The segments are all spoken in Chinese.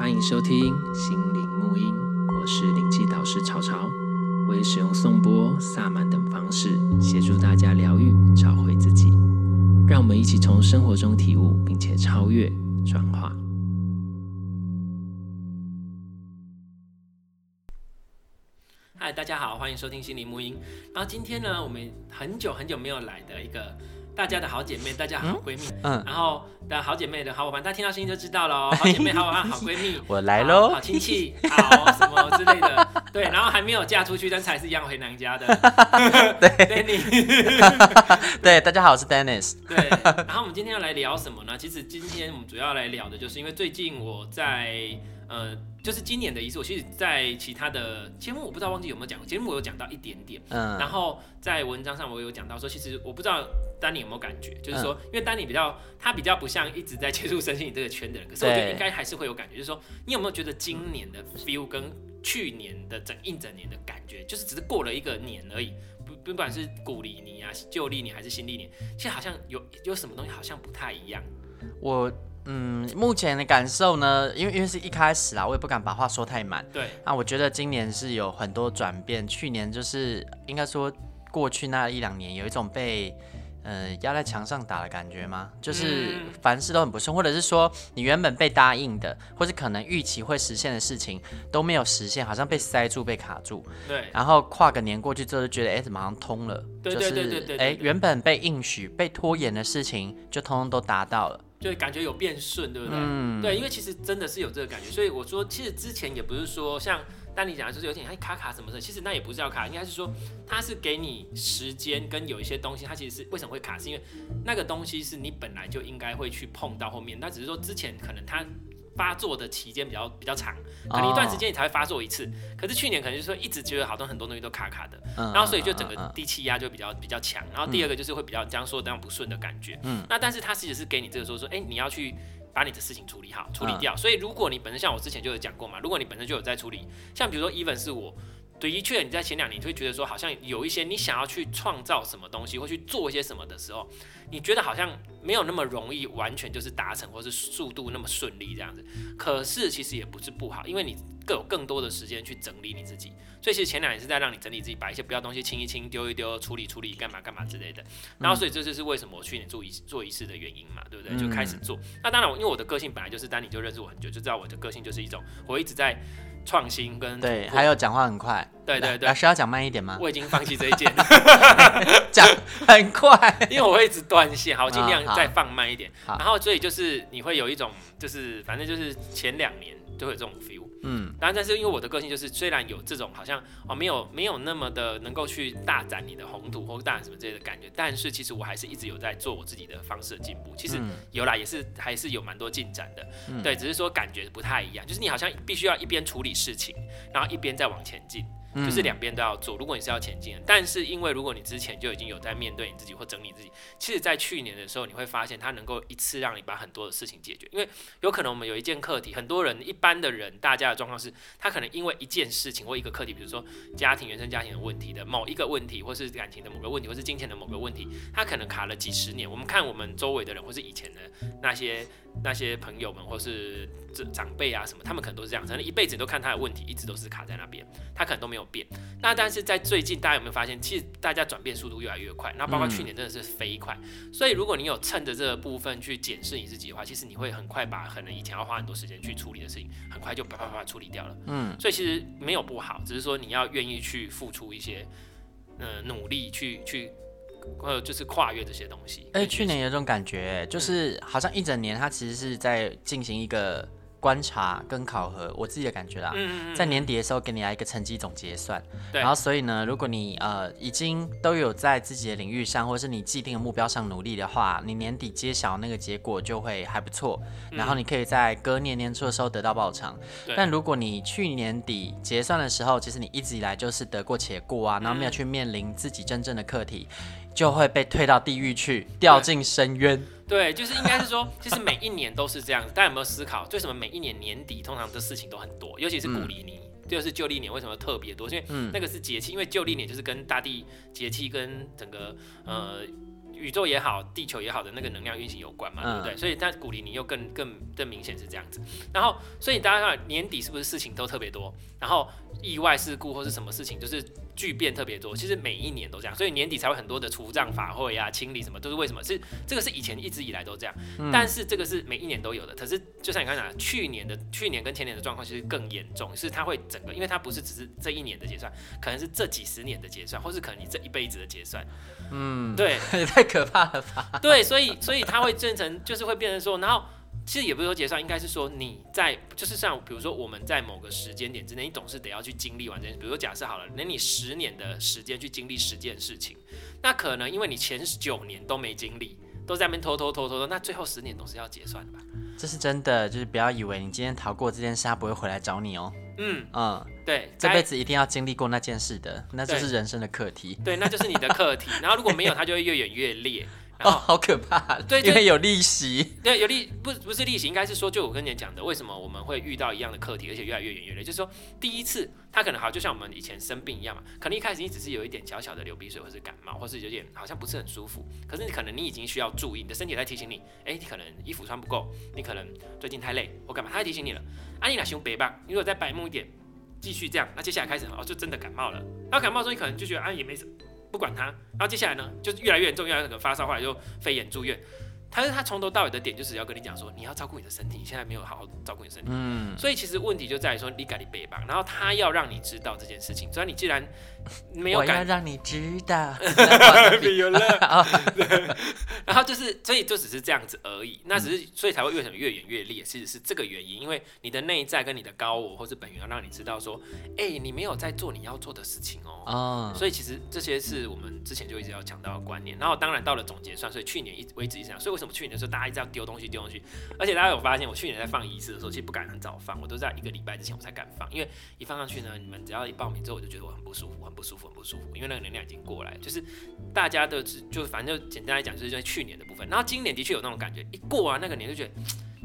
欢迎收听心灵沐音，我是灵气导师潮潮，我会使用颂钵、萨满等方式协助大家疗愈、找回自己。让我们一起从生活中体悟，并且超越、转化。嗨，大家好，欢迎收听心灵沐音。然后今天呢，我们很久很久没有来的一个。大家的好姐妹，大家好闺蜜，嗯，然后的好姐妹的好伙伴，大家听到声音就知道了哦。好姐妹、好伙伴、好闺蜜，我来喽，好亲戚，好什么之类的，对，然后还没有嫁出去，但是还是一样回娘家的，对，Dennis，对，大家好，我是 Dennis，对，然后我们今天要来聊什么呢？其实今天我们主要来聊的就是，因为最近我在。呃，就是今年的仪式，我其实，在其他的节目，我不知道忘记有没有讲，节目我有讲到一点点，嗯，然后在文章上我有讲到说，其实我不知道丹尼有没有感觉，就是说，因为丹尼比较，他比较不像一直在接触身心灵这个圈的人，可是我觉得应该还是会有感觉，就是说，你有没有觉得今年的 feel 跟去年的整一整年的感觉，就是只是过了一个年而已，不不管是古历年啊、旧历年还是新历年，其实好像有有什么东西好像不太一样，我。嗯，目前的感受呢，因为因为是一开始啦，我也不敢把话说太满。对，那我觉得今年是有很多转变。去年就是应该说过去那一两年，有一种被呃压在墙上打的感觉吗？就是凡事都很不顺，或者是说你原本被答应的，或是可能预期会实现的事情都没有实现，好像被塞住、被卡住。对。然后跨个年过去之后，就觉得哎，怎么好像通了？对对对对对。哎，原本被应许、被拖延的事情，就通通都达到了。就感觉有变顺，对不对？嗯，对，因为其实真的是有这个感觉，所以我说，其实之前也不是说像丹尼讲的，就是有点哎卡卡什么的，其实那也不是要卡，应该是说它是给你时间跟有一些东西，它其实是为什么会卡，是因为那个东西是你本来就应该会去碰到后面，那只是说之前可能它。发作的期间比较比较长，可能一段时间你才会发作一次。Oh. 可是去年可能就是说一直觉得好多很多东西都卡卡的，嗯、然后所以就整个低气压就比较比较强。然后第二个就是会比较这样说这样不顺的感觉。嗯，那但是它其实是给你这个说说，哎、欸，你要去把你的事情处理好，处理掉。嗯、所以如果你本身像我之前就有讲过嘛，如果你本身就有在处理，像比如说 even 是我。的确，你在前两年你会觉得说，好像有一些你想要去创造什么东西，或去做一些什么的时候，你觉得好像没有那么容易，完全就是达成，或是速度那么顺利这样子。可是其实也不是不好，因为你更有更多的时间去整理你自己。所以其实前两年是在让你整理自己，把一些不要东西清一清、丢一丢、处理处理、干嘛干嘛之类的。然后所以这就是为什么我去年做仪做仪式的原因嘛，对不对？就开始做。那当然，因为我的个性本来就是，当你就认识我很久，就知道我的个性就是一种，我一直在。创新跟对，还有讲话很快，对对对，老师要讲慢一点吗？我已经放弃这一件，讲很快，因为我会一直断线，好，尽量再放慢一点。然后所以就是你会有一种，就是反正就是前两年都会有这种 feel。嗯，当然，但是因为我的个性就是，虽然有这种好像哦，没有没有那么的能够去大展你的宏图或大展什么之类的感觉，但是其实我还是一直有在做我自己的方式的进步。其实有啦，也是还是有蛮多进展的。嗯、对，只是说感觉不太一样，就是你好像必须要一边处理事情，然后一边再往前进。就是两边都要做。如果你是要前进的，但是因为如果你之前就已经有在面对你自己或整理自己，其实，在去年的时候，你会发现它能够一次让你把很多的事情解决。因为有可能我们有一件课题，很多人一般的人，大家的状况是，他可能因为一件事情或一个课题，比如说家庭原生家庭的问题的某一个问题，或是感情的某个问题，或是金钱的某个问题，他可能卡了几十年。我们看我们周围的人，或是以前的那些。那些朋友们或是这长辈啊什么，他们可能都是这样，可能一辈子都看他的问题，一直都是卡在那边，他可能都没有变。那但是在最近，大家有没有发现，其实大家转变速度越来越快？那包括去年真的是飞快。嗯、所以如果你有趁着这个部分去检视你自己的话，其实你会很快把可能以前要花很多时间去处理的事情，很快就啪啪啪处理掉了。嗯，所以其实没有不好，只是说你要愿意去付出一些，呃，努力去去。呃，就是跨越这些东西。哎、欸，去年有种感觉，就是好像一整年，它其实是在进行一个观察跟考核，我自己的感觉啦。嗯嗯嗯，在年底的时候给你来一个成绩总结算。对。然后，所以呢，如果你呃已经都有在自己的领域上，或是你既定的目标上努力的话，你年底揭晓那个结果就会还不错。然后你可以在隔年年初的时候得到报偿。对。但如果你去年底结算的时候，其实你一直以来就是得过且过啊，然后没有去面临自己真正的课题。就会被推到地狱去，掉进深渊。对，就是应该是说，其实每一年都是这样子。大家有没有思考，为什么每一年年底通常的事情都很多？尤其是古历年，嗯、就是旧历年为什么特别多？因为那个是节气，因为旧历年就是跟大地节气跟整个呃。宇宙也好，地球也好的那个能量运行有关嘛，对不对？所以它鼓励你又更更更明显是这样子。然后，所以大家看年底是不是事情都特别多？然后意外事故或是什么事情，就是巨变特别多。其实每一年都这样，所以年底才会很多的除障法会啊、清理什么，都是为什么？是这个是以前一直以来都这样，但是这个是每一年都有的。可是就像你刚才讲，去年的去年跟前年的状况其实更严重，是它会整个，因为它不是只是这一年的结算，可能是这几十年的结算，或是可能你这一辈子的结算。嗯，对，也太可怕了吧？对，所以所以它会变成，就是会变成说，然后其实也不是说结算，应该是说你在，就是像比如说我们在某个时间点之内，你总是得要去经历完这件事。比如说假设好了，那你十年的时间去经历十件事情，那可能因为你前九年都没经历，都在那边偷偷偷偷偷，那最后十年总是要结算的吧？这是真的，就是不要以为你今天逃过这件事，他不会回来找你哦。嗯嗯，对，这辈子一定要经历过那件事的，那就是人生的课题。对，那就是你的课题。然后如果没有，它就会越演越烈。哦，好可怕！对，因为有利息。对，有利不不是利息，应该是说，就我跟你讲的，为什么我们会遇到一样的课题，而且越来越远越烈？就是说，第一次他可能好，就像我们以前生病一样嘛，可能一开始你只是有一点小小的流鼻水，或是感冒，或是有点好像不是很舒服，可是你可能你已经需要注意，你的身体在提醒你，哎，你可能衣服穿不够，你可能最近太累，或干嘛，他在提醒你了。啊，你俩胸别吧？你如果再白目一点，继续这样，那接下来开始哦，就真的感冒了。然后感冒时候，你可能就觉得啊，也没什么。不管他，然后接下来呢，就越来越严重，越来越可能发烧，后来就肺炎住院。他是他从头到尾的点就是要跟你讲说，你要照顾你的身体，你现在没有好好照顾你的身体。嗯。所以其实问题就在于说，你改你背吧，然后他要让你知道这件事情。所以你既然没有改，我要让你知道。有了。然后就是，所以就只是这样子而已。那只是，所以才会越想越演越烈，其实是这个原因。因为你的内在跟你的高我或是本源要让你知道说，哎、欸，你没有在做你要做的事情哦。哦。所以其实这些是我们之前就一直要讲到的观念。然后当然到了总结算，所以去年一为止一直讲，所以为什么去年的时候大家一直要丢东西丢东西？而且大家有发现，我去年在放仪式的时候，其实不敢很早放，我都在一个礼拜之前我才敢放，因为一放上去呢，你们只要一报名之后，我就觉得我很不舒服，很不舒服，很不舒服，因为那个能量已经过来，就是大家的就反正就简单来讲，就是在去年的部分。然后今年的确有那种感觉，一过完那个年就觉得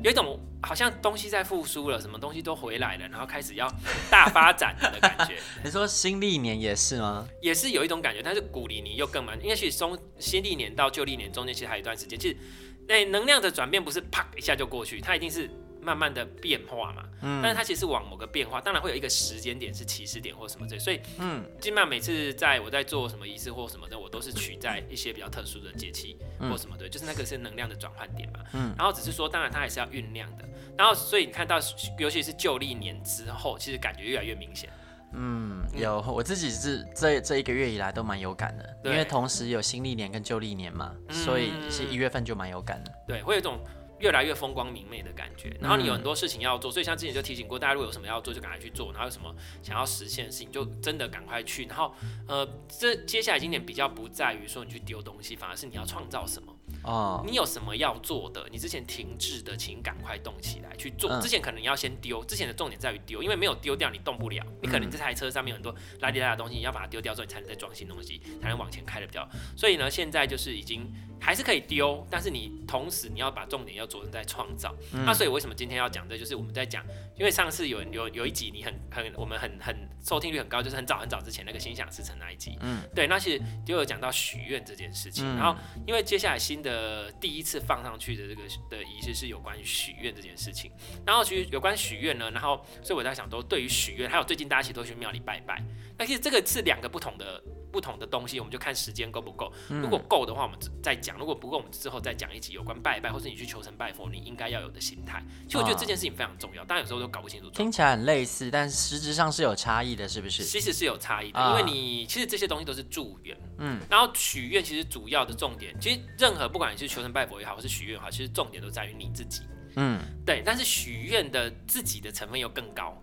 有一种好像东西在复苏了，什么东西都回来了，然后开始要大发展的感觉。你说新历年也是吗？也是有一种感觉，但是古历年又更满，因为其实从新历年到旧历年中间其实还有一段时间，其实。那能量的转变不是啪一下就过去，它一定是慢慢的变化嘛。嗯。但是它其实是往某个变化，当然会有一个时间点是起始点或什么的。所以，嗯，基本上每次在我在做什么仪式或什么的，我都是取在一些比较特殊的节气或什么的，就是那个是能量的转换点嘛。嗯。然后只是说，当然它还是要酝酿的。然后，所以你看到，尤其是旧历年之后，其实感觉越来越明显。嗯，有，我自己是这这一个月以来都蛮有感的，因为同时有新历年跟旧历年嘛，嗯、所以是一月份就蛮有感的。对，会有一种越来越风光明媚的感觉。然后你有很多事情要做，所以像之前就提醒过大家，如果有什么要做，就赶快去做。然后有什么想要实现的事情，就真的赶快去。然后，呃，这接下来今年比较不在于说你去丢东西，反而是你要创造什么。哦，你有什么要做的？你之前停滞的，请赶快动起来去做。之前可能你要先丢，之前的重点在于丢，因为没有丢掉你动不了。你可能这台车上面有很多拉里拉的东西，你要把它丢掉之后，你才能再装新东西，才能往前开的比较。所以呢，现在就是已经。还是可以丢，但是你同时你要把重点要着重在创造。嗯、那所以为什么今天要讲这，就是我们在讲，因为上次有有有一集你很很我们很很收听率很高，就是很早很早之前那个心想事成那一集。嗯，对，那其实就有讲到许愿这件事情。嗯、然后因为接下来新的第一次放上去的这个的仪式是有关于许愿这件事情。然后其实有关许愿呢，然后所以我在想说，对于许愿，还有最近大家其实都去庙里拜拜，那其实这个是两个不同的。不同的东西，我们就看时间够不够。如果够的话，我们再讲；如果不够，我们之后再讲一集有关拜拜，或是你去求神拜佛，你应该要有的心态。其实我觉得这件事情非常重要，当然有时候都搞不清楚。听起来很类似，但实质上是有差异的，是不是？其实是有差异的，因为你其实这些东西都是祝愿，嗯，然后许愿其实主要的重点，其实任何不管你是求神拜佛也好，或是许愿也好，其实重点都在于你自己，嗯，对。但是许愿的自己的成分又更高。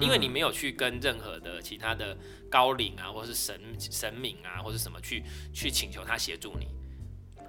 因为你没有去跟任何的其他的高领啊，或是神神明啊，或是什么去去请求他协助你，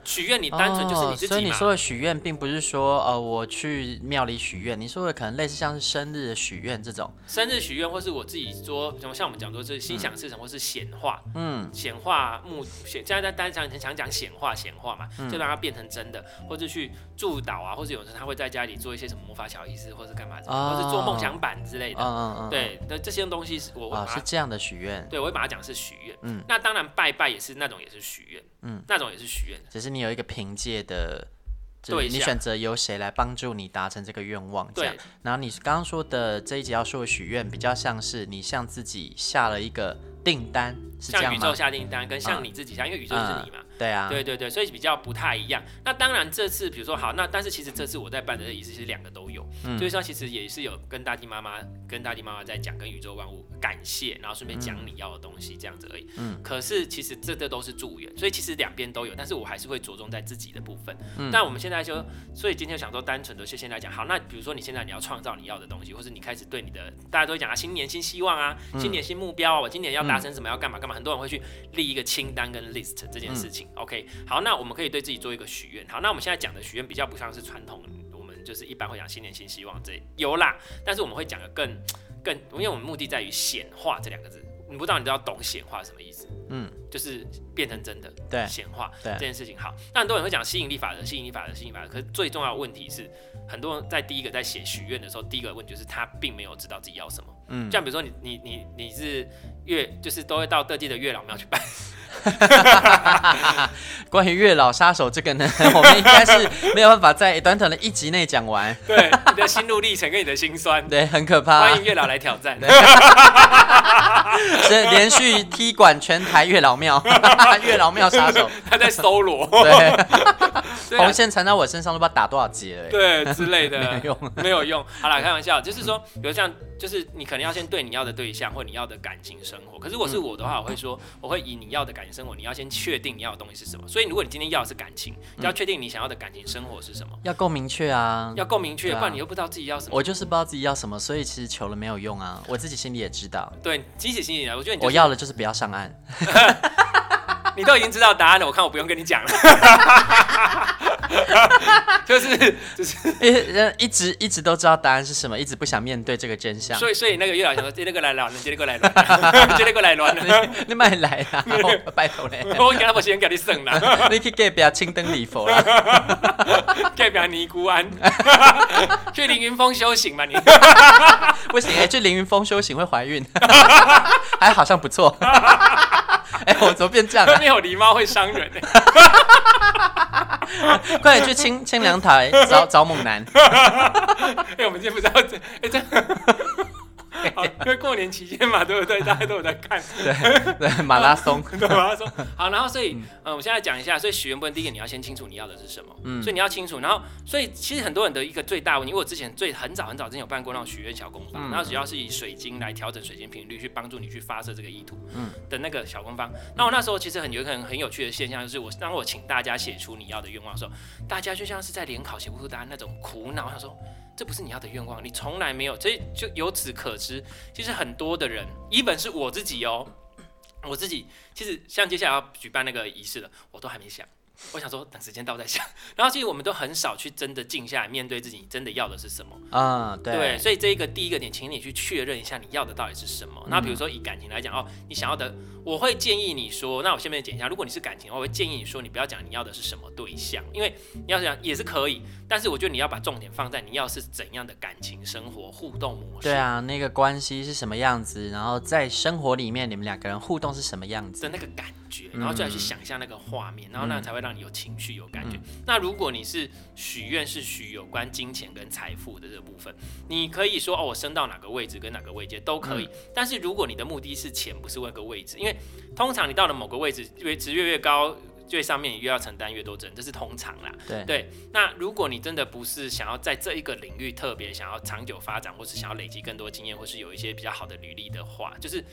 许愿你单纯就是你自己嘛。所以你说的许愿，并不是说呃我去庙里许愿，你说的可能类似像是生日的许愿这种。生日许愿，或是我自己说，像我们讲说是心想事成，或是显化，嗯，显化目显，现在在大家讲想讲显化显化嘛，就让它变成真的，或者去祝祷啊，或者有时候他会在家里做一些什么魔法小仪式，或是干嘛，或是做梦想板之类的。嗯嗯对，那这些东西是我我是这样的许愿，对我会把它讲是许愿。嗯，那当然拜拜也是那种也是许愿，嗯，那种也是许愿，只是你有一个凭借的，对，你选择由谁来帮助你达成这个愿望，这样。对。然后你刚刚说的这一集要说的许愿，比较像是你向自己下了一个订单，是这样？向宇宙下订单，跟向你自己下，嗯、因为宇宙是你嘛。对啊，对对对，所以比较不太一样。那当然，这次比如说好，那但是其实这次我在办的仪式其实两个都有，嗯、所以说其实也是有跟大地妈妈、跟大地妈妈在讲，跟宇宙万物感谢，然后顺便讲你要的东西这样子而已。嗯。可是其实这这都是助缘，所以其实两边都有，但是我还是会着重在自己的部分。嗯。但我们现在就，所以今天想说单纯的就现在讲，好，那比如说你现在你要创造你要的东西，或是你开始对你的大家都会讲啊，新年新希望啊，新年新目标啊，我今年要达成什么，要干嘛干嘛，很多人会去立一个清单跟 list 这件事情。嗯、OK，好。那我们可以对自己做一个许愿。好，那我们现在讲的许愿比较不像是传统，我们就是一般会讲新年新希望这有啦，但是我们会讲的更更，因为我们目的在于显化这两个字。你不知道，你都要懂显化什么意思？嗯，就是变成真的，对，显化这件事情。好，那很多人会讲吸引力法则，吸引力法则，吸引力法则。可是最重要的问题是，很多人在第一个在写许愿的时候，第一个问题就是他并没有知道自己要什么。嗯，像比如说你你你你是月，就是都会到各地的月老庙去拜。关于月老杀手这个呢，我们应该是没有办法在短短的一集内讲完。对，你的心路历程跟你的心酸，对，很可怕。欢迎月老来挑战，是连续踢馆全台月老庙，月老庙杀手，他在搜罗，对，红线缠到我身上都不知道打多少结了，对之类的，没有用，没有用。好了，开玩笑，就是说，比如像，就是你可能要先对你要的对象或你要的感情生活。可是我是我的话，我会说，我会以你要的感情生活，你要先确定你要的东西是什么。所以如果你今天要的是感情，就要确定你想要的感情生活是什么，要够明确啊，要够明确，不然你又不知道自己要什么。我就是不知道自己要什么，所以其实求了没有用啊，我自己心里也知道。对，即使心里啊，我觉得你、就是、我要的就是不要上岸。你都已经知道答案了，我看我不用跟你讲了。就是就是一一直一直都知道答案是什么，一直不想面对这个真相。所以所以那个月老想说，接那个来乱，接那个来乱，接那个来乱，你慢来啊，拜托嘞。我今天不先给你省了，你去隔壁青灯礼佛啦，隔壁尼姑庵，去凌云峰修行吧你？不行哎，去凌云峰修行会怀孕，还好像不错。哎，我怎么变这样？没有狸猫会伤人。快点去清清凉台找找猛男。哎，我们今天不知道这，哎这。好，因为过年期间嘛，对不对？大家都有在看，对对，马拉松，对马拉松。好，然后所以，嗯，我现在讲一下，所以许愿部分，第一个你要先清楚你要的是什么，嗯，所以你要清楚，然后，所以其实很多人的一个最大问题，因为我之前最很早很早之前有办过那种许愿小工坊，然后主要是以水晶来调整水晶频率，去帮助你去发射这个意图，嗯，的那个小工坊。那我那时候其实很有可能很很有趣的现象，就是我当我请大家写出你要的愿望的时候，大家就像是在联考写不出答案那种苦恼，想说。这不是你要的愿望，你从来没有，所以就由此可知，其实很多的人一本是我自己哦，我自己其实像接下来要举办那个仪式了，我都还没想。我想说，等时间到再想。然后其实我们都很少去真的静下来面对自己真的要的是什么啊？对，对，所以这一个第一个点，请你去确认一下你要的到底是什么。那比如说以感情来讲哦，你想要的，我会建议你说，那我下面讲一下，如果你是感情，我会建议你说，你不要讲你要的是什么对象，因为你要讲也是可以，但是我觉得你要把重点放在你要是怎样的感情生活互动模式。对啊，那个关系是什么样子，然后在生活里面你们两个人互动是什么样子的那个感。然后再来去想象那个画面，然后那才会让你有情绪、有感觉。那如果你是许愿是许有关金钱跟财富的这个部分，你可以说哦，我升到哪个位置跟哪个位阶都可以。但是如果你的目的是钱，不是问个位置，因为通常你到了某个位置，越职越越高，最上面越要承担越多责任，这是通常啦。对对。那如果你真的不是想要在这一个领域特别想要长久发展，或是想要累积更多经验，或是有一些比较好的履历的话，就是。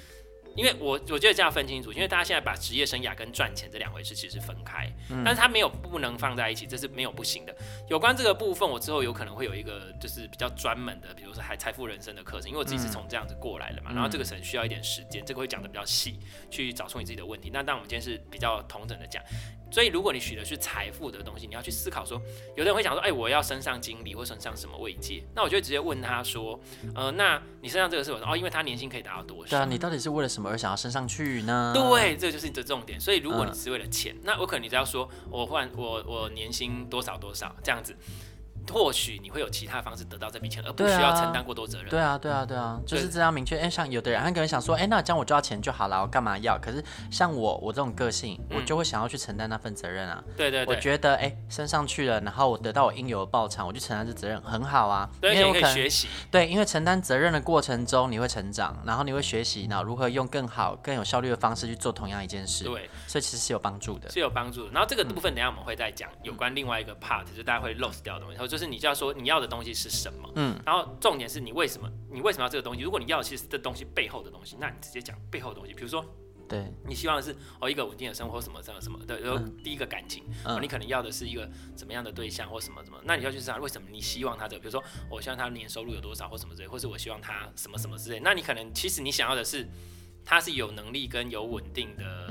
因为我我觉得这样分清楚，因为大家现在把职业生涯跟赚钱这两回事其实是分开，嗯、但是它没有不能放在一起，这是没有不行的。有关这个部分，我之后有可能会有一个就是比较专门的，比如说还财富人生的课程，因为我自己是从这样子过来的嘛，嗯、然后这个可能需要一点时间，这个会讲的比较细，去找出你自己的问题。那但我们今天是比较同等的讲。所以如果你许的是财富的东西，你要去思考说，有的人会想说，哎、欸，我要升上经理或升上什么位阶，那我就会直接问他说，呃，那你身上这个是我说哦，因为他年薪可以达到多少？对啊，你到底是为了什么而想要升上去呢？对，这个就是你的重点。所以如果你是为了钱，嗯、那我可能你只要说我换我我年薪多少多少这样子。或许你会有其他方式得到这笔钱，而不需要承担过多责任。对啊，对啊，对啊，就是这样明确。哎，像有的人，他可能想说，哎，那这样我就要钱就好了，我干嘛要？可是像我，我这种个性，我就会想要去承担那份责任啊。对对对。我觉得，哎，升上去了，然后我得到我应有的报偿，我去承担这责任，很好啊。对，因为可以学习。对，因为承担责任的过程中，你会成长，然后你会学习，然后如何用更好、更有效率的方式去做同样一件事。对，所以其实是有帮助的。是有帮助的。然后这个部分，等下我们会再讲有关另外一个 part，就是大家会 lose 掉的东西。就是你就要说你要。的东西是什么？嗯，然后重点是你为什么？你为什么要这个东西？如果你要的其实是这东西背后的东西，那你直接讲背后的东西。比如说，对你希望的是哦一个稳定的生活，什么什么什么的。然后第一个感情，你可能要的是一个怎么样的对象或什么什么，那你要去想为什么你希望他这个？比如说，我希望他年收入有多少或什么之类，或是我希望他什么什么之类。那你可能其实你想要的是他是有能力跟有稳定的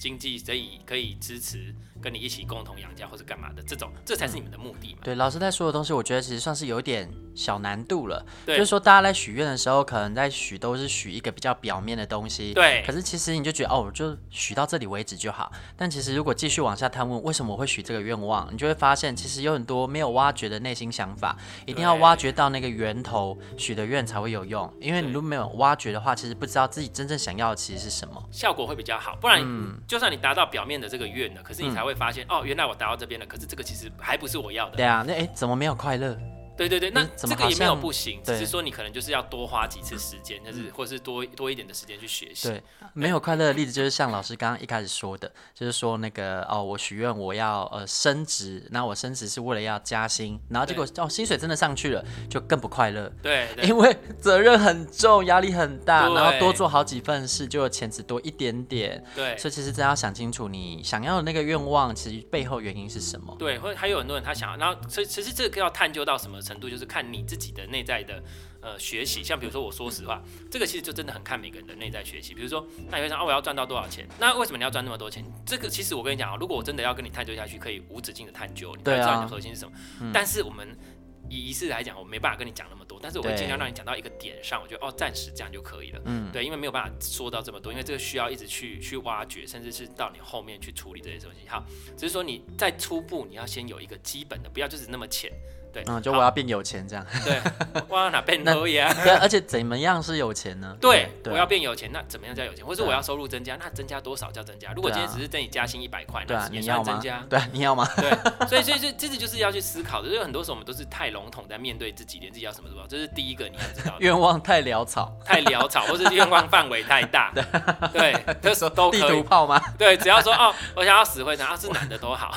经济，所以可以支持。跟你一起共同养家或者干嘛的这种，这才是你们的目的嘛？对，老师在说的东西，我觉得其实算是有点小难度了。对，就是说大家在许愿的时候，可能在许都是许一个比较表面的东西。对。可是其实你就觉得哦，我就许到这里为止就好。但其实如果继续往下探问，为什么我会许这个愿望，你就会发现其实有很多没有挖掘的内心想法，一定要挖掘到那个源头，许的愿才会有用。因为你如果没有挖掘的话，其实不知道自己真正想要的其实是什么，效果会比较好。不然，嗯、就算你达到表面的这个愿了，可是你才会发现、哦，原来我。达到这边了，可是这个其实还不是我要的。对啊，那哎，怎么没有快乐？对对对，那这个也没有不行，只是说你可能就是要多花几次时间，就是或是多多一点的时间去学习。对，没有快乐的例子就是像老师刚刚一开始说的，就是说那个哦，我许愿我要呃升职，那我升职是为了要加薪，然后结果哦薪水真的上去了，就更不快乐。对，因为责任很重，压力很大，然后多做好几份事，就钱只多一点点。对，所以其实真要想清楚，你想要的那个愿望，其实背后原因是什么？对，或还有很多人他想要，然后所以其实这个要探究到什么程度，就是看你自己的内在的呃学习，像比如说我说实话，这个其实就真的很看每个人的内在学习。比如说，那你会想啊，我要赚到多少钱？那为什么你要赚那么多钱？这个其实我跟你讲啊，如果我真的要跟你探究下去，可以无止境的探究，你才知道你的核心是什么。啊、但是我们以仪式来讲，我没办法跟你讲那么多，但是我会尽量让你讲到一个点上，我觉得哦，暂时这样就可以了。嗯，对，因为没有办法说到这么多，因为这个需要一直去去挖掘，甚至是到你后面去处理这些东西。好，只是说你在初步你要先有一个基本的，不要就是那么浅。对，嗯，就我要变有钱这样。对，我要哪变可以啊？对，而且怎么样是有钱呢？对，我要变有钱，那怎么样叫有钱？或者我要收入增加，那增加多少叫增加？如果今天只是等你加薪一百块，那也算增加。对，你要吗？对，所以 所以这这就是要去思考的。因为很多时候我们都是太笼统在面对自己，连自己要什么都不知道。这是第一个你要知道。愿望太潦草，太潦草，或是愿望范围太大。对，这时候都可以。地图炮吗？对，只要说哦，我想要死会长，要是男的都好。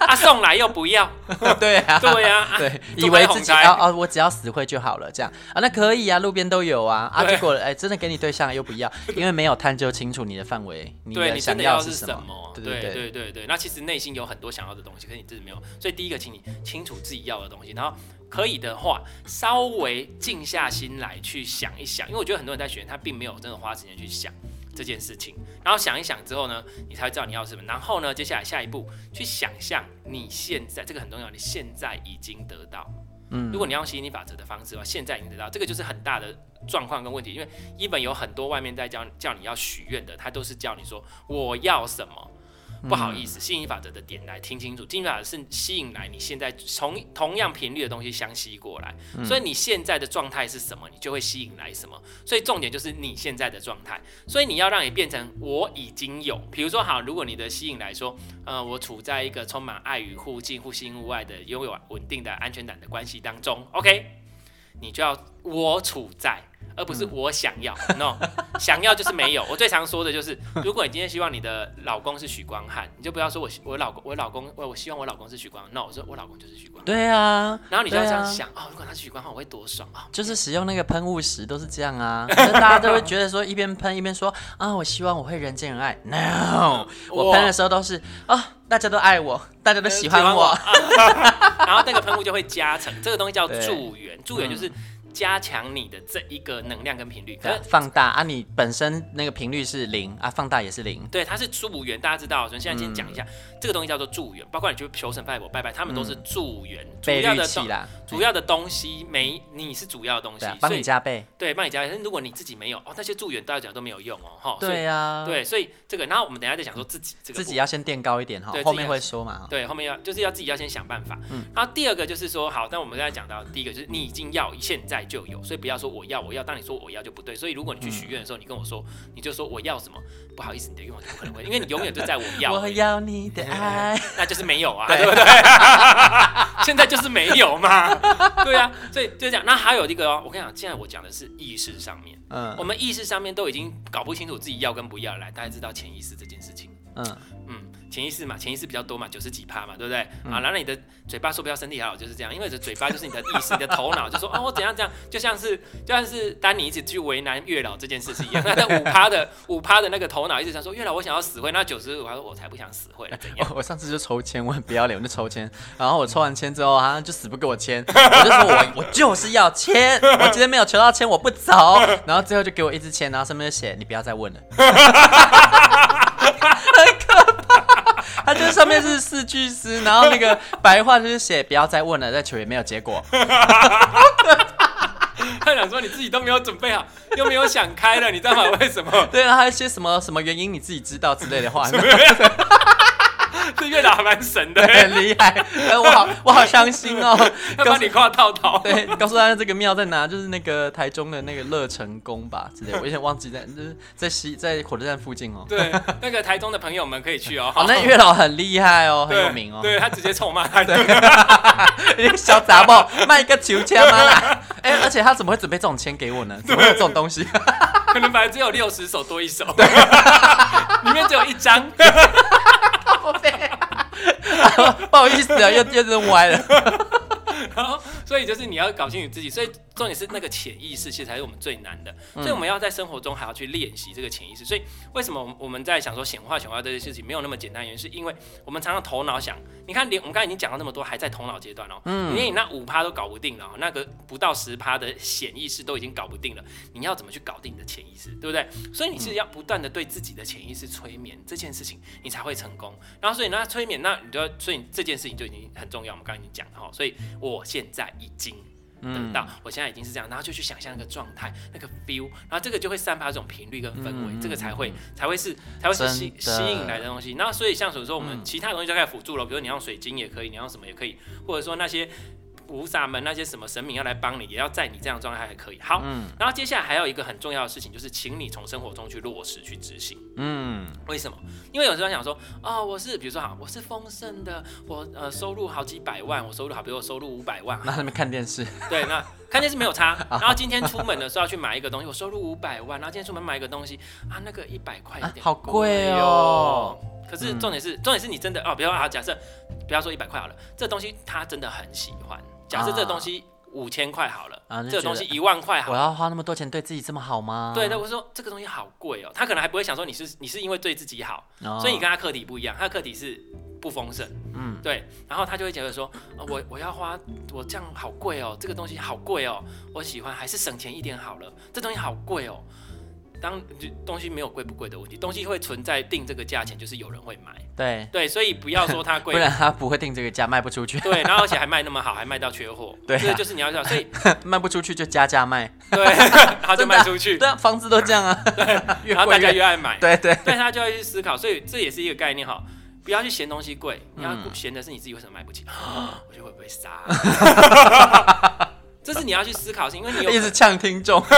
啊，送来又不要。对啊。对呀，对，以为自己哦哦，我只要死会就好了，这样。啊，那可以啊，路边都有啊，啊，结果哎，真的给你对象又不要，因为没有探究清楚你的范围，你的想要是什么？对对对对。对，那其实内心有很多想要的东西，可是你自己没有，所以第一个，请你清楚自己要的东西，然后可以的话，稍微静下心来去想一想，因为我觉得很多人在学，他并没有真的花时间去想。这件事情，然后想一想之后呢，你才会知道你要什么。然后呢，接下来下一步去想象你现在这个很重要，你现在已经得到。嗯，如果你要用吸引力法则的方式的话，现在已经得到，这个就是很大的状况跟问题。因为一本有很多外面在教叫你要许愿的，他都是叫你说我要什么。不好意思，吸引力法则的点来听清楚。吸引力法则是吸引来你现在从同样频率的东西相吸过来，嗯、所以你现在的状态是什么，你就会吸引来什么。所以重点就是你现在的状态。所以你要让你变成我已经有，比如说好，如果你的吸引来说，呃，我处在一个充满爱与互敬、互信互爱的、拥有稳定的安全感的关系当中，OK，你就要我处在。而不是我想要，no，想要就是没有。我最常说的就是，如果你今天希望你的老公是许光汉，你就不要说我我老公我老公我我希望我老公是许光汉，no，我说我老公就是许光汉。对啊，然后你就要这样想啊、哦，如果他是许光汉，我会多爽啊！就是使用那个喷雾时都是这样啊，大家都会觉得说一边喷一边说啊，我希望我会人见人爱，no，我喷的时候都是啊、哦，大家都爱我，大家都喜欢我，欢我 然后那个喷雾就会加成，这个东西叫助缘，助缘就是。加强你的这一个能量跟频率，可是放大啊，你本身那个频率是零啊，放大也是零。对，它是助缘，大家知道。所以现在先讲一下，嗯、这个东西叫做助缘，包括你去求神拜佛拜拜，他们都是助缘，嗯、主要的东主要的东西没你是主要的东西，帮你加倍。对，帮你加倍。但如果你自己没有哦，那些助缘大家讲都没有用哦，哈。对呀、啊。对，所以这个，然后我们等一下再讲说自己这个自己要先垫高一点哈，后面会说嘛。对，后面要就是要自己要先想办法。嗯。然后第二个就是说，好，那我们刚才讲到第一个就是你已经要现在就有，所以不要说我要我要，当你说我要就不对。所以如果你去许愿的时候，你跟我说，你就说我要什么，不好意思，你的愿望就不可能会，因为你永远就在我要。我要你的 爱，那就是没有啊，对不对？现在就是没有嘛，对啊，所以就这样。那还有一个哦，我跟你讲，现在我讲的是意识上面，嗯，我们意识上面都已经搞不清楚自己要跟不要，来，大家知道潜意识这件事情，嗯嗯。潜意识嘛，潜意识比较多嘛，九十几趴嘛，对不对？嗯、啊，然后你的嘴巴说不要身体好，就是这样，因为这嘴巴就是你的意识，你的头脑就说哦，我怎样怎样，就像是就像是当你一直去为难月老这件事情一样，那五趴的五趴的那个头脑一直想说月老我想要死会，那九十五趴说我才不想死会了，怎样？我上次就抽签，我很不要脸，我就抽签，然后我抽完签之后，好像就死不给我签，我就说我我就是要签，我今天没有求到签我不走，然后最后就给我一支签，然后上面就写你不要再问了。他就是上面是四句诗，然后那个白话就是写不要再问了，再求也没有结果。他想说你自己都没有准备好，又没有想开了，你知道吗？为什么？对啊，还有一些什么什么原因你自己知道之类的话。这月老还蛮神的，很厉害。我好，我好伤心哦。要帮你挂套套。对，告诉大家这个庙在哪，就是那个台中的那个乐成宫吧之类的。我有点忘记在，就是在西，在火车站附近哦。对，那个台中的朋友们可以去哦。好，那月老很厉害哦，很有名哦。对，他直接臭骂他。小杂包卖一个球签吗啦？哎，而且他怎么会准备这种签给我呢？怎么会有这种东西？可能本来只有六十首多一首，里面只有一张。不好意思啊，又又扔歪了。然后，所以就是你要搞清楚自己，所以重点是那个潜意识，其实才是我们最难的。所以我们要在生活中还要去练习这个潜意识。所以为什么我们在想说显化显化这些事情没有那么简单？原因是因为我们常常头脑想，你看连我们刚才已经讲了那么多，还在头脑阶段哦。嗯。连你那五趴都搞不定了，那个不到十趴的潜意识都已经搞不定了，你要怎么去搞定你的潜意识，对不对？所以你是要不断的对自己的潜意识催眠这件事情，你才会成功。然后所以那催眠，那你就要，所以这件事情就已经很重要。我们刚才已经讲了哈，所以。我现在已经得到，我现在已经是这样，然后就去想象那个状态，那个 feel，然后这个就会散发这种频率跟氛围，这个才会才会是才会是吸吸引来的东西。那所以像比如说我们其他东西就开始辅助了，比如你用水晶也可以，你用什么也可以，或者说那些。菩萨们那些什么神明要来帮你，也要在你这样状态还可以。好，嗯，然后接下来还有一个很重要的事情，就是请你从生活中去落实去执行。嗯，为什么？因为有时候想说，哦，我是比如说哈，我是丰盛的，我呃收入好几百万，我收入好，比如我收入五百万。那他们看电视。对，那看电视没有差。然后今天出门的时候要去买一个东西，我收入五百万，然后今天出门买一个东西啊，那个一百块好贵哦。可是重点是，重点是你真的哦，比如说好，假设不要说一百块好了，这东西他真的很喜欢。假设这个东西五千块好了，啊、这个东西一万块好了，我要花那么多钱对自己这么好吗？对，那我说这个东西好贵哦，他可能还不会想说你是你是因为对自己好，哦、所以你跟他课题不一样，他的课题是不丰盛，嗯，对，然后他就会觉得说，我我要花我这样好贵哦，这个东西好贵哦，我喜欢还是省钱一点好了，这东西好贵哦。当东西没有贵不贵的问题，东西会存在定这个价钱，就是有人会买。对对，所以不要说它贵，不然它不会定这个价，卖不出去。对，然后而且还卖那么好，还卖到缺货。对、啊，这个就是你要知道，所以 卖不出去就加价卖。对，然后就卖出去。对啊，房子都这样啊。对，然后大家越爱买。对对，对他就要去思考，所以这也是一个概念哈，不要去嫌东西贵，你要嫌的是你自己为什么买不起。我觉得会不会杀？这是你要去思考，是因为你有 一直呛听众。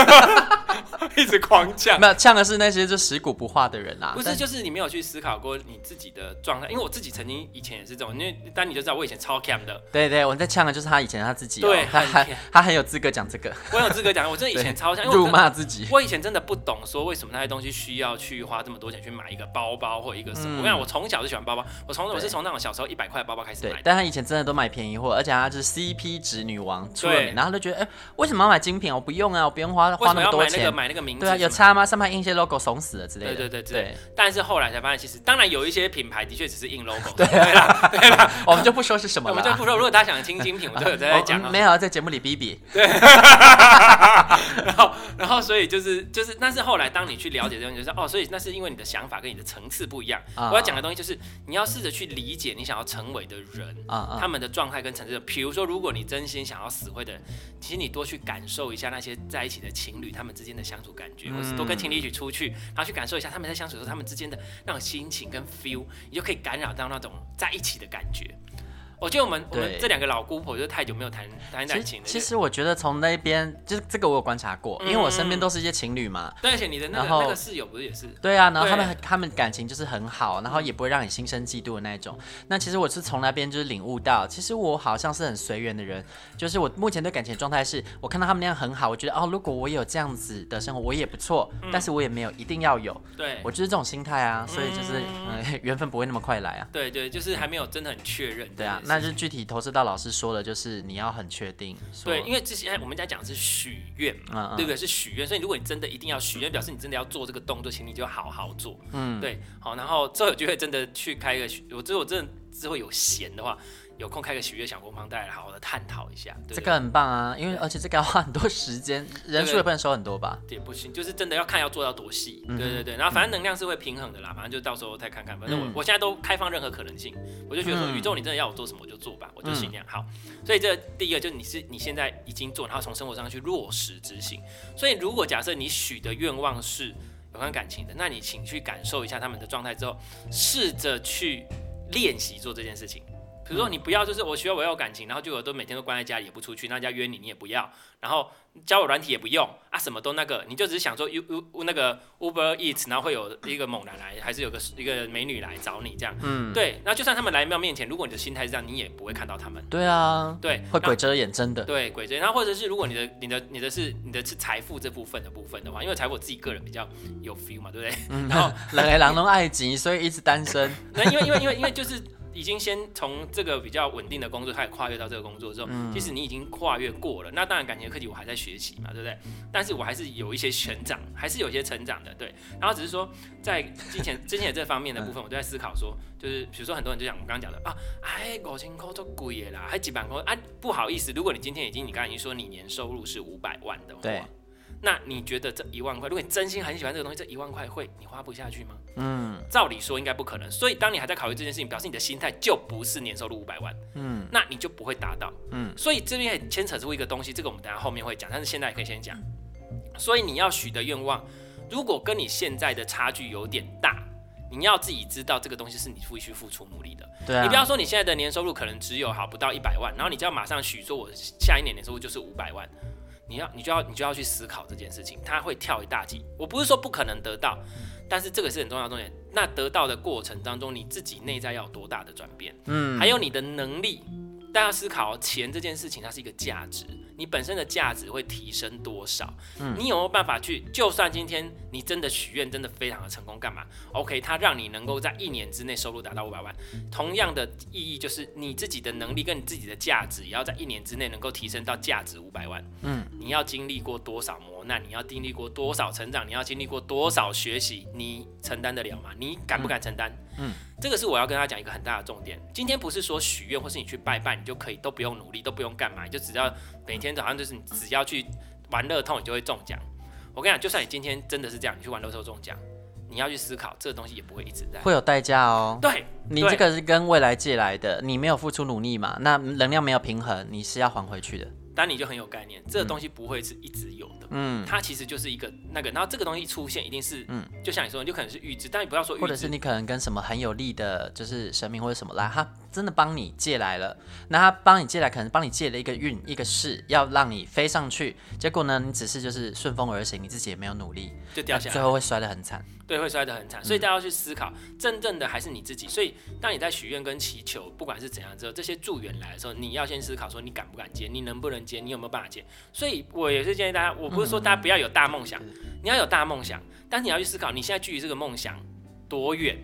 一直狂呛，没有呛的是那些就食古不化的人啦。不是，就是你没有去思考过你自己的状态。因为我自己曾经以前也是这种，因为当你就知道我以前超 cam 的。对对，我在呛的就是他以前他自己，对，他还他很有资格讲这个。我有资格讲，我真的以前超像辱骂自己。我以前真的不懂说为什么那些东西需要去花这么多钱去买一个包包或一个什么。我跟你讲，我从小就喜欢包包，我从我是从那种小时候一百块的包包开始买。但他以前真的都买便宜货，而且他是 CP 值女王。对，然后他就觉得，哎，为什么要买精品？我不用啊，我不用花花那么多钱。买那个名字。对啊，有差吗？上面印一些 logo，怂死了之类的。对对对对。但是后来才发现，其实当然有一些品牌的确只是印 logo。对啦，对啦，我们就不说是什么了。我们就不说，如果大家想听精品，我们都有在讲。没有在节目里 比比。对。然后，然后，所以就是就是，但是后来当你去了解这东西，就是哦，所以那是因为你的想法跟你的层次不一样。我要讲的东西就是，你要试着去理解你想要成为的人，他们的状态跟层次。比如说，如果你真心想要死会的人，其实你多去感受一下那些在一起的情侣，他们之间的相处感觉，或是多跟情侣一起出去，然后去感受一下他们在相处的时候，他们之间的那种心情跟 feel，你就可以感染到那种在一起的感觉。我觉得我们我们这两个老姑婆就太久没有谈谈感情了。其实我觉得从那边就是这个我有观察过，嗯、因为我身边都是一些情侣嘛。对，而且你的那个那个室友不是也是？对啊，然后他们他们感情就是很好，然后也不会让你心生嫉妒的那种。那其实我是从那边就是领悟到，其实我好像是很随缘的人，就是我目前对感情的状态是，我看到他们那样很好，我觉得哦，如果我有这样子的生活，我也不错，嗯、但是我也没有一定要有。对，我就是这种心态啊，所以就是嗯，缘分不会那么快来啊。对对，就是还没有真的很确认。对啊，那就具体投资。到老师说的，就是你要很确定。对，因为之前我们在讲的是许愿嘛，嗯嗯对不对？是许愿，所以如果你真的一定要许愿，表示你真的要做这个动作，请你就好好做。嗯，对，好，然后之后有机会真的去开一个许，我之后真的之后有闲的话。有空开个喜悦小工坊，大家来好好的探讨一下。这个很棒啊，因为而且这个要花很多时间，人数也不能收很多吧？也不行，就是真的要看要做到多细。嗯、对对对，然后反正能量是会平衡的啦，反正就到时候再看看。反正我、嗯、我现在都开放任何可能性，我就觉得说宇宙你真的要我做什么我就做吧，我就尽量好。所以这第一个就是你是你现在已经做，然后从生活上去落实执行。所以如果假设你许的愿望是有关感情的，那你请去感受一下他们的状态之后，试着去练习做这件事情。比如说你不要，就是我需要我要感情，然后就我都每天都关在家里也不出去，那人家约你你也不要，然后交友软体也不用啊，什么都那个，你就只是想说 U U 那个 Uber Eats，然后会有一个猛男来，还是有个一个美女来找你这样，嗯，对，然后就算他们来到面前，如果你的心态是这样，你也不会看到他们。对啊，对，会鬼遮眼，真的。对，鬼遮眼。然后或者是如果你的你的你的是你的是财富这部分的部分的话，因为财富我自己个人比较有 feel 嘛，对不对？嗯，然后人来人都爱情，所以一直单身。那因为因为因为因为就是。已经先从这个比较稳定的工作开始跨越到这个工作之后，嗯、其实你已经跨越过了。那当然，感情的课题我还在学习嘛，对不对？但是我还是有一些成长，还是有一些成长的，对。然后只是说，在金钱、金钱这方面的部分，我都在思考说，就是比如说很多人就像我刚刚讲的啊，哎，五千块都贵啦，还几百块，哎，不好意思，如果你今天已经你刚才已经说你年收入是五百万的话。对那你觉得这一万块，如果你真心很喜欢这个东西，这一万块会你花不下去吗？嗯，照理说应该不可能。所以当你还在考虑这件事情，表示你的心态就不是年收入五百万。嗯，那你就不会达到。嗯，所以这边也牵扯出一个东西，这个我们等下后面会讲，但是现在也可以先讲。所以你要许的愿望，如果跟你现在的差距有点大，你要自己知道这个东西是你必须付出努力的。对啊，你不要说你现在的年收入可能只有好不到一百万，然后你就要马上许说，我下一年年收入就是五百万。你要，你就要，你就要去思考这件事情，他会跳一大级。我不是说不可能得到，但是这个是很重要的重点。那得到的过程当中，你自己内在要有多大的转变？嗯，还有你的能力。大家思考钱这件事情，它是一个价值。你本身的价值会提升多少？嗯，你有没有办法去？就算今天你真的许愿，真的非常的成功，干嘛？OK，它让你能够在一年之内收入达到五百万。同样的意义就是你自己的能力跟你自己的价值，也要在一年之内能够提升到价值五百万。嗯，你要经历过多少磨难？你要经历过多少成长？你要经历过多少学习？你承担得了吗？你敢不敢承担？嗯，这个是我要跟他讲一个很大的重点。今天不是说许愿或是你去拜拜，你就可以都不用努力，都不用干嘛，你就只要每天。早上就是你只要去玩乐透，你就会中奖。我跟你讲，就算你今天真的是这样，你去玩乐透中奖，你要去思考，这个东西也不会一直在，会有代价哦。对，你这个是跟未来借来的，你没有付出努力嘛，那能量没有平衡，你是要还回去的。但你就很有概念，这个东西不会是一直有的。嗯，它其实就是一个那个，然后这个东西一出现，一定是，嗯，就像你说，你就可能是预知，但你不要说预知，或者是你可能跟什么很有利的，就是神明或者什么来，他真的帮你借来了，那他帮你借来，可能帮你借了一个运，一个势，要让你飞上去，结果呢，你只是就是顺风而行，你自己也没有努力，就掉下来，最后会摔得很惨。对，会摔得很惨，所以大家要去思考，嗯、真正的还是你自己。所以当你在许愿跟祈求，不管是怎样之后，这些助缘来的时候，你要先思考说你敢不敢接，你能不能接，你有没有办法接。所以我也是建议大家，我不是说大家不要有大梦想，嗯、你要有大梦想，但是你要去思考你现在距离这个梦想多远。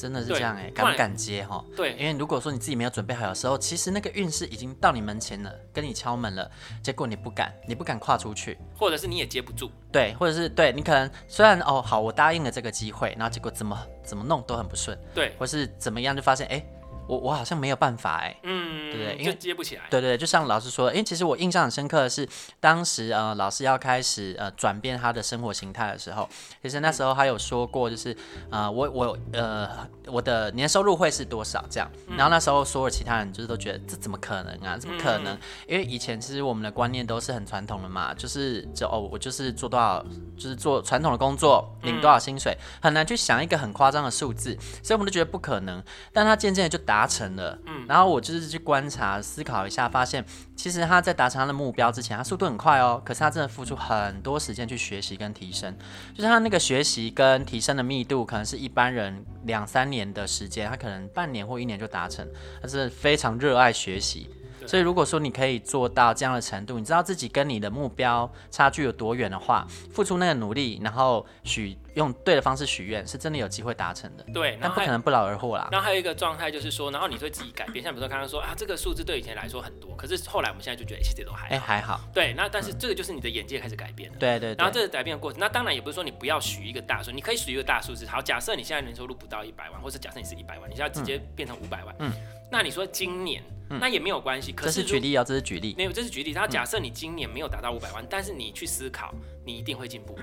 真的是这样哎，敢不敢接哈？对，因为如果说你自己没有准备好，的时候其实那个运势已经到你门前了，跟你敲门了，结果你不敢，你不敢跨出去，或者是你也接不住，对，或者是对你可能虽然哦好，我答应了这个机会，然后结果怎么怎么弄都很不顺，对，或是怎么样就发现哎。我我好像没有办法哎，嗯，对不对？因为接不起来。对对，就像老师说的，因为其实我印象很深刻的是，当时呃老师要开始呃转变他的生活形态的时候，其实那时候他有说过，就是呃我我呃我的年收入会是多少这样，然后那时候所有其他人就是都觉得这怎么可能啊？怎么可能？因为以前其实我们的观念都是很传统的嘛，就是就哦我就是做多少，就是做传统的工作，领多少薪水，很难去想一个很夸张的数字，所以我们都觉得不可能。但他渐渐的就达。达成了，嗯，然后我就是去观察、思考一下，发现其实他在达成他的目标之前，他速度很快哦，可是他真的付出很多时间去学习跟提升，就是他那个学习跟提升的密度，可能是一般人两三年的时间，他可能半年或一年就达成，他是非常热爱学习。所以，如果说你可以做到这样的程度，你知道自己跟你的目标差距有多远的话，付出那个努力，然后许用对的方式许愿，是真的有机会达成的。对，但不可能不劳而获啦。然后还有一个状态就是说，然后你对自己改变，像比如说刚刚说啊，这个数字对以前来说很多，可是后来我们现在就觉得其实都还还好。对，那但是这个就是你的眼界开始改变了。对，对对。然后这个改变的过程，那当然也不是说你不要许一个大数，你可以许一个大数字。好，假设你现在年收入不到一百万，或者假设你是一百万，你现在直接变成五百万。嗯。那你说今年？那也没有关系，可是，这是举例啊，这是举例，没有，这是举例。他假设你今年没有达到五百万，但是你去思考，你一定会进步。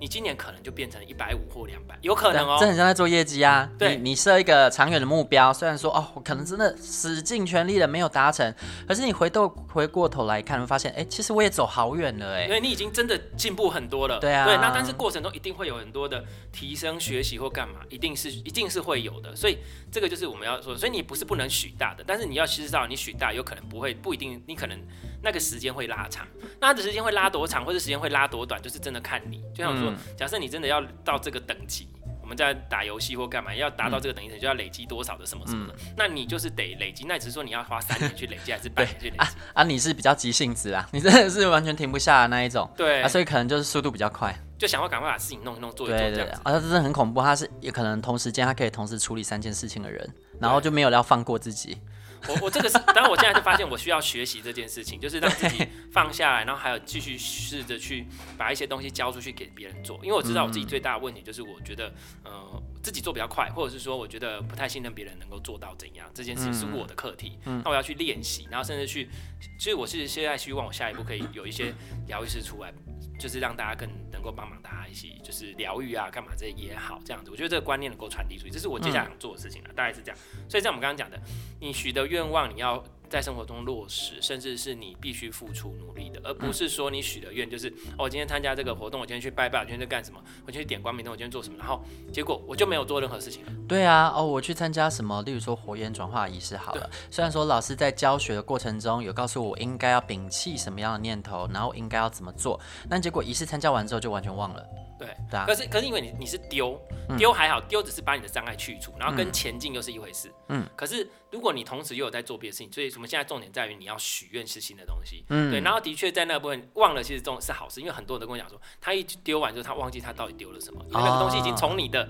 你今年可能就变成一百五或两百，有可能哦。这很像在做业绩啊。对，你设一个长远的目标，虽然说哦，我可能真的使尽全力了没有达成，可是你回头回过头来看，会发现，哎，其实我也走好远了，哎。因为你已经真的进步很多了。对啊。对，那但是过程中一定会有很多的提升、学习或干嘛，一定是一定是会有的。所以这个就是我们要说，所以你不是不能许大的，但是你要知道，你许大有可能不会，不一定，你可能。那个时间会拉长，那它的时间会拉多长，或者时间会拉多短，就是真的看你。就像我说，假设你真的要到这个等级，我们在打游戏或干嘛，要达到这个等级，就要累积多少的什么什么的，那你就是得累积。那只是说你要花三年去累积，还是 半年去累积？啊，啊你是比较急性子啊，你真的是完全停不下的那一种。对啊，所以可能就是速度比较快，就想要赶快把事情弄一弄，做一做这样子。啊，他真的很恐怖，他是也可能同时间他可以同时处理三件事情的人，然后就没有要放过自己。我我这个是，当然我现在就发现我需要学习这件事情，就是让自己放下来，然后还有继续试着去把一些东西交出去给别人做，因为我知道我自己最大的问题就是我觉得，呃，自己做比较快，或者是说我觉得不太信任别人能够做到怎样，这件事情是我的课题，那我要去练习，然后甚至去，所以我是现在希望我下一步可以有一些疗愈师出来。就是让大家更能够帮忙大家一起，就是疗愈啊，干嘛这些也好，这样子，我觉得这个观念能够传递出去，这是我接下来想做的事情了，大概是这样。所以像我们刚刚讲的，你许的愿望，你要在生活中落实，甚至是你必须付出努力的，而不是说你许的愿就是，哦，我今天参加这个活动，我今天去拜拜，我今天在干什么？我今天去点光明灯，我今天做什么？然后结果我就没有做任何事情了。对啊，哦，我去参加什么？例如说火焰转化仪式好了。虽然说老师在教学的过程中有告诉我应该要摒弃什么样的念头，然后应该要怎么做，但结果仪式参加完之后就完全忘了。对，对啊。可是可是因为你你是丢丢还好，丢只是把你的障碍去除，然后跟前进又是一回事。嗯。可是。如果你同时又有在做别的事情，所以我们现在重点在于你要许愿是新的东西，嗯，对。然后的确在那部分忘了，其实这是好事，因为很多人都跟我讲说，他一丢完之后，他忘记他到底丢了什么，因为那个东西已经从你的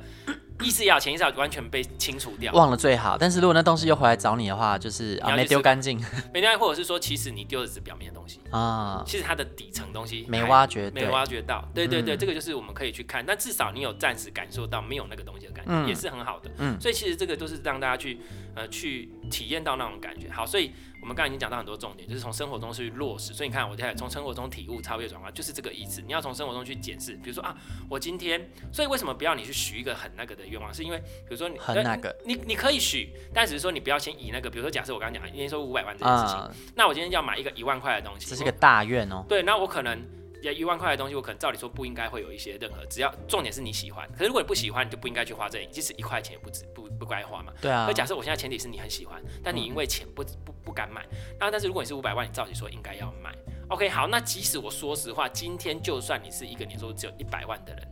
意识也好、潜意识完全被清除掉。忘了最好，但是如果那东西又回来找你的话，就是啊没丢干净，没丢干净，或者是说其实你丢的是表面的东西啊，其实它的底层东西没挖掘，没挖掘到。对对对，这个就是我们可以去看，但至少你有暂时感受到没有那个东西的感觉，也是很好的。嗯，所以其实这个都是让大家去呃去体验到那种。感觉好，所以我们刚才已经讲到很多重点，就是从生活中去落实。所以你看，我在从生活中体悟、超越、转化，就是这个意思。你要从生活中去检视，比如说啊，我今天，所以为什么不要你去许一个很那个的愿望？是因为比如说你很那个，你你可以许，但只是说你不要先以那个，比如说假设我刚刚讲，年收五百万这件事情，嗯、那我今天要买一个一万块的东西，这是个大愿哦。对，那我可能要一万块的东西，我可能照理说不应该会有一些任何，只要重点是你喜欢。可是如果你不喜欢，你就不应该去花这，即使一块钱也不值不不该花嘛。对啊。那假设我现在前提是你很喜欢，但你因为钱不不。不敢买，那但是如果你是五百万，你照理说应该要买。OK，好，那即使我说实话，今天就算你是一个年收入只有一百万的人，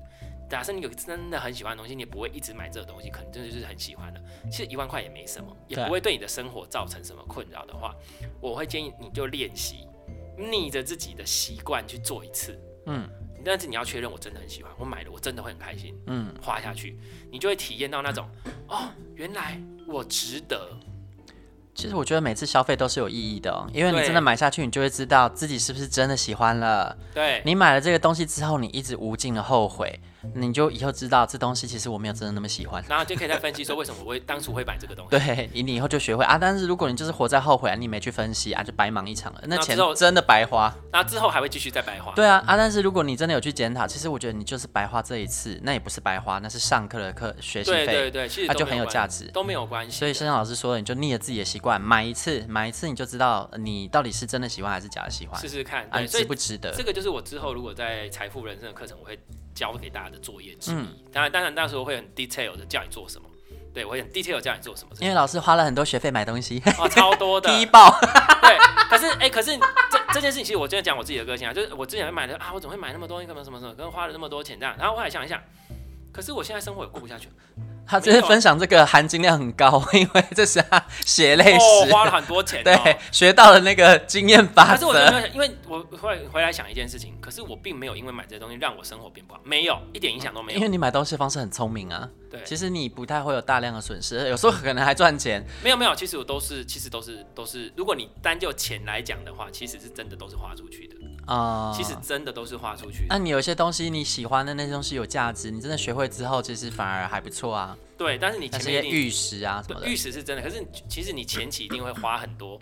假设你有真的很喜欢的东西，你也不会一直买这个东西，可能真的就是很喜欢的。其实一万块也没什么，也不会对你的生活造成什么困扰的话，我会建议你就练习逆着自己的习惯去做一次。嗯。但是你要确认我真的很喜欢，我买了我真的会很开心，嗯，花下去，你就会体验到那种，哦，原来我值得。其实我觉得每次消费都是有意义的哦，因为你真的买下去，你就会知道自己是不是真的喜欢了。对，你买了这个东西之后，你一直无尽的后悔。你就以后知道这东西其实我没有真的那么喜欢，然后就可以再分析说为什么我会当初会买这个东西。对，你以后就学会啊。但是如果你就是活在后悔啊，你没去分析啊，就白忙一场了，那钱真的白花。那之后还会继续再白花。对啊啊！但是如果你真的有去检讨，其实我觉得你就是白花这一次，那也不是白花，那是上课的课学习费。对对对，其实它就很有价值，都没有关系。所以圣老师说的，你就逆着自己的习惯买一次，买一次你就知道你到底是真的喜欢还是假的喜欢。试试看，啊，值不值得？这个就是我之后如果在财富人生的课程，我会。教给大家的作业之一，当然，当然那时候会很 detail 的叫你做什么，对我会很 detail 教你做什么，因为老师花了很多学费买东西，哦，超多的，低爆，对，可是哎、欸，可是这这件事情其实我真的讲我自己的个性啊，就是我之前买的啊，我怎么会买那么多，干嘛什么什么，跟花了那么多钱这样，然后我来想一想，可是我现在生活也过不下去。他只是分享这个含金量很高，因为这是他血泪史，哦，花了很多钱，哦，对，学到了那个经验法则。可是我没有，因为我会回来想一件事情，可是我并没有因为买这些东西让我生活变不好，没有一点影响都没有。因为你买东西的方式很聪明啊，对，其实你不太会有大量的损失，有时候可能还赚钱。没有没有，其实我都是，其实都是都是，如果你单就钱来讲的话，其实是真的都是花出去的。啊，其实真的都是花出去。那你有些东西你喜欢的那些东西有价值，你真的学会之后，其实反而还不错啊。对，但是你前面玉石啊什么的，玉石是真的，可是其实你前期一定会花很多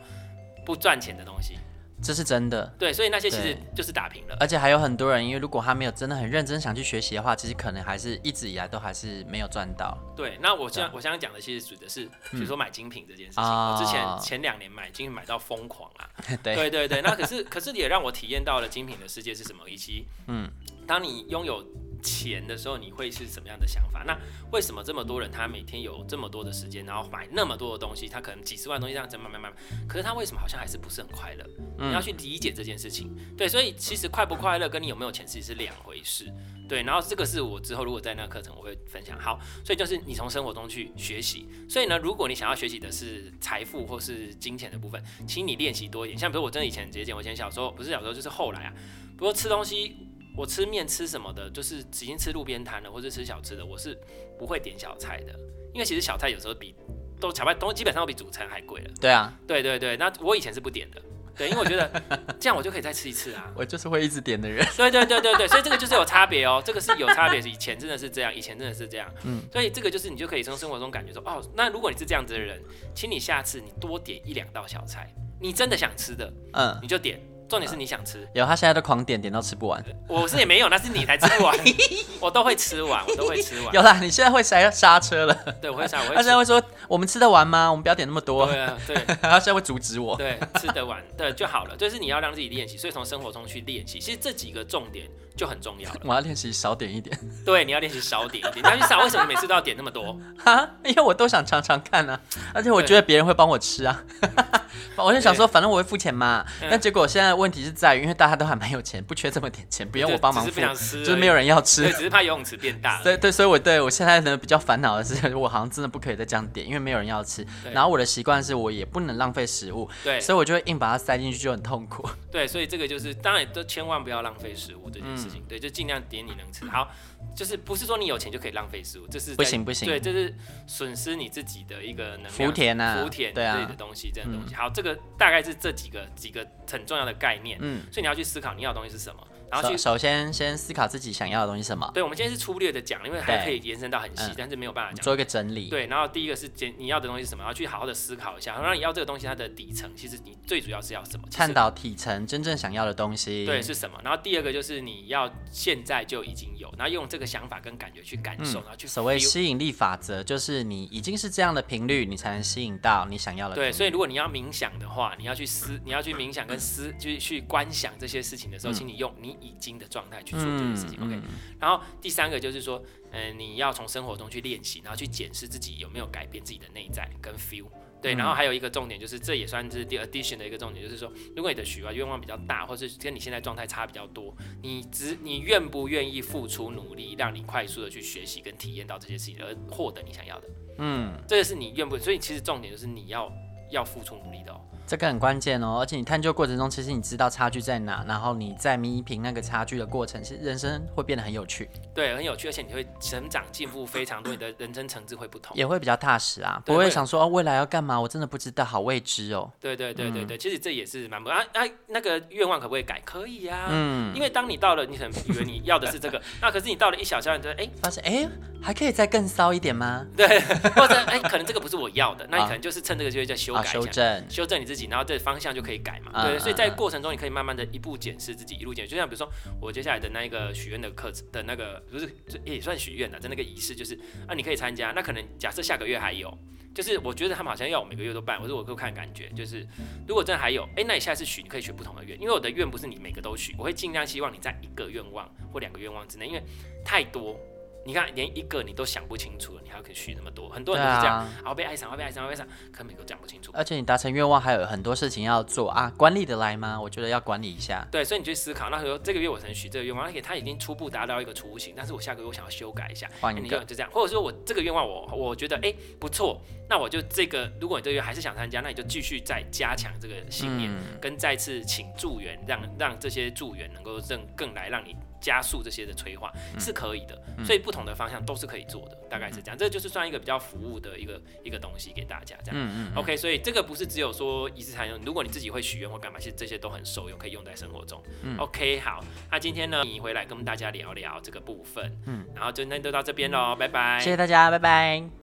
不赚钱的东西。这是真的，对，所以那些其实就是打平了。而且还有很多人，因为如果他没有真的很认真想去学习的话，其实可能还是一直以来都还是没有赚到。对，那我现我想讲的其实指的是，比如说买精品这件事情。嗯、我之前前两年买精品买到疯狂啊，对对对对。那可是可是也让我体验到了精品的世界是什么，以及嗯，当你拥有。钱的时候你会是什么样的想法？那为什么这么多人他每天有这么多的时间，然后买那么多的东西？他可能几十万东西这样子慢慢慢慢，可是他为什么好像还是不是很快乐？你要去理解这件事情。对，所以其实快不快乐跟你有没有钱其实是两回事。对，然后这个是我之后如果在那个课程我会分享。好，所以就是你从生活中去学习。所以呢，如果你想要学习的是财富或是金钱的部分，请你练习多一点。像比如我真的以前直接讲，我以前小时候不是小时候就是后来啊，不过吃东西。我吃面吃什么的，就是已经吃路边摊了，或者吃小吃的，我是不会点小菜的，因为其实小菜有时候比都小菜都基本上都比主餐还贵了。对啊，对对对，那我以前是不点的，对，因为我觉得 这样我就可以再吃一次啊。我就是会一直点的人。对对对对对，所以这个就是有差别哦，这个是有差别，以前真的是这样，以前真的是这样。嗯，所以这个就是你就可以从生活中感觉说，哦，那如果你是这样子的人，请你下次你多点一两道小菜，你真的想吃的，嗯，你就点。重点是你想吃，有他现在都狂点，点到吃不完。我是也没有，那是你才吃不完，我都会吃完，我都会吃完。有啦，你现在会刹刹车了。对，我会刹。他现在会说，我们吃得完吗？我们不要点那么多。对啊，对。他现在会阻止我。对，吃得完，对就好了。就是你要让自己练习，所以从生活中去练习。其实这几个重点就很重要了。我要练习少点一点。对，你要练习少点一点。你要去少，为什么每次都要点那么多？哈，因为我都想尝尝看啊，而且我觉得别人会帮我吃啊。我就想说，反正我会付钱嘛。但结果现在问题是在于，因为大家都还蛮有钱，不缺这么点钱，不用我帮忙付，就是没有人要吃。对，只是怕游泳池变大。对 对，所以我对我现在呢比较烦恼的是，我好像真的不可以再这样点，因为没有人要吃。然后我的习惯是我也不能浪费食物，对，所以我就会硬把它塞进去，就很痛苦。对，所以这个就是当然都千万不要浪费食物这件事情。对，就尽量点你能吃。好。就是不是说你有钱就可以浪费食物，这是不行不行，对，这是损失你自己的一个能量，福田啊，福田之类的东西，这样东西。好，这个大概是这几个几个很重要的概念，嗯，所以你要去思考你要的东西是什么。然后去首先先思考自己想要的东西什么。对，我们今天是粗略的讲，因为还可以延伸到很细，但是没有办法讲。做一个整理。对，然后第一个是简你要的东西是什么，然后去好好的思考一下，然后你要这个东西它的底层，其实你最主要是要什么？探讨底层真正想要的东西。对，是什么？然后第二个就是你要现在就已经有，然后用这个想法跟感觉去感受，然后去所谓吸引力法则，就是你已经是这样的频率，你才能吸引到你想要的。对，所以如果你要冥想的话，你要去思，你要去冥想跟思，就是去观想这些事情的时候，请你用你已经的状态。去做这件事情，OK。然后第三个就是说，嗯，你要从生活中去练习，然后去检视自己有没有改变自己的内在跟 feel。对，然后还有一个重点就是，这也算是 the addition 的一个重点，就是说，如果你的许愿愿望比较大，或是跟你现在状态差比较多，你只你愿不愿意付出努力，让你快速的去学习跟体验到这些事情，而获得你想要的？嗯，这个是你愿不，所以其实重点就是你要要付出努力的哦。这个很关键哦，而且你探究过程中，其实你知道差距在哪，然后你在弥平那个差距的过程，其实人生会变得很有趣。对，很有趣，而且你会成长进步非常多，你的人生层次会不同，也会比较踏实啊，不会想说哦，未来要干嘛，我真的不知道，好未知哦。对对对对对，其实这也是蛮不啊啊，那个愿望可不可以改？可以呀，嗯，因为当你到了，你可能以为你要的是这个，那可是你到了一小阶段，哎，发现哎，还可以再更骚一点吗？对，或者哎，可能这个不是我要的，那你可能就是趁这个机会再修改一下，修正，修正你自己，然后这方向。就可以改嘛，对，所以在过程中你可以慢慢的一步检视自己，一路检视。就像比如说我接下来的那一个许愿的课程的那个，不是也算许愿的，在那个仪式就是啊，你可以参加。那可能假设下个月还有，就是我觉得他们好像要我每个月都办，我说我都看感觉，就是如果真的还有，哎，那你下次许你可以许不同的愿，因为我的愿不是你每个都许，我会尽量希望你在一个愿望或两个愿望之内，因为太多。你看，连一个你都想不清楚了，你还可以许那么多，很多人都是这样，啊，我被爱上，我被爱上，我被爱上，可能每个都讲不清楚。而且你达成愿望还有很多事情要做啊，管理得来吗？我觉得要管理一下。对，所以你去思考，那时候这个月我曾许这个愿望，而且他已经初步达到一个雏形，但是我下个月我想要修改一下，换一个，欸，就这样，或者说我这个愿望我我觉得哎，欸，不错，那我就这个，如果你这个月还是想参加，那你就继续再加强这个信念，嗯，跟再次请助援，让让这些助援能够更更来让你。加速这些的催化是可以的，所以不同的方向都是可以做的，大概是这样。这就是算一个比较服务的一个一个东西给大家，这样。嗯嗯。OK，所以这个不是只有说仪式才用，如果你自己会许愿或干嘛，其实这些都很受用，可以用在生活中。OK，好，那今天呢，你回来跟大家聊聊这个部分。嗯。然后今天就到这边喽，拜拜。谢谢大家，拜拜。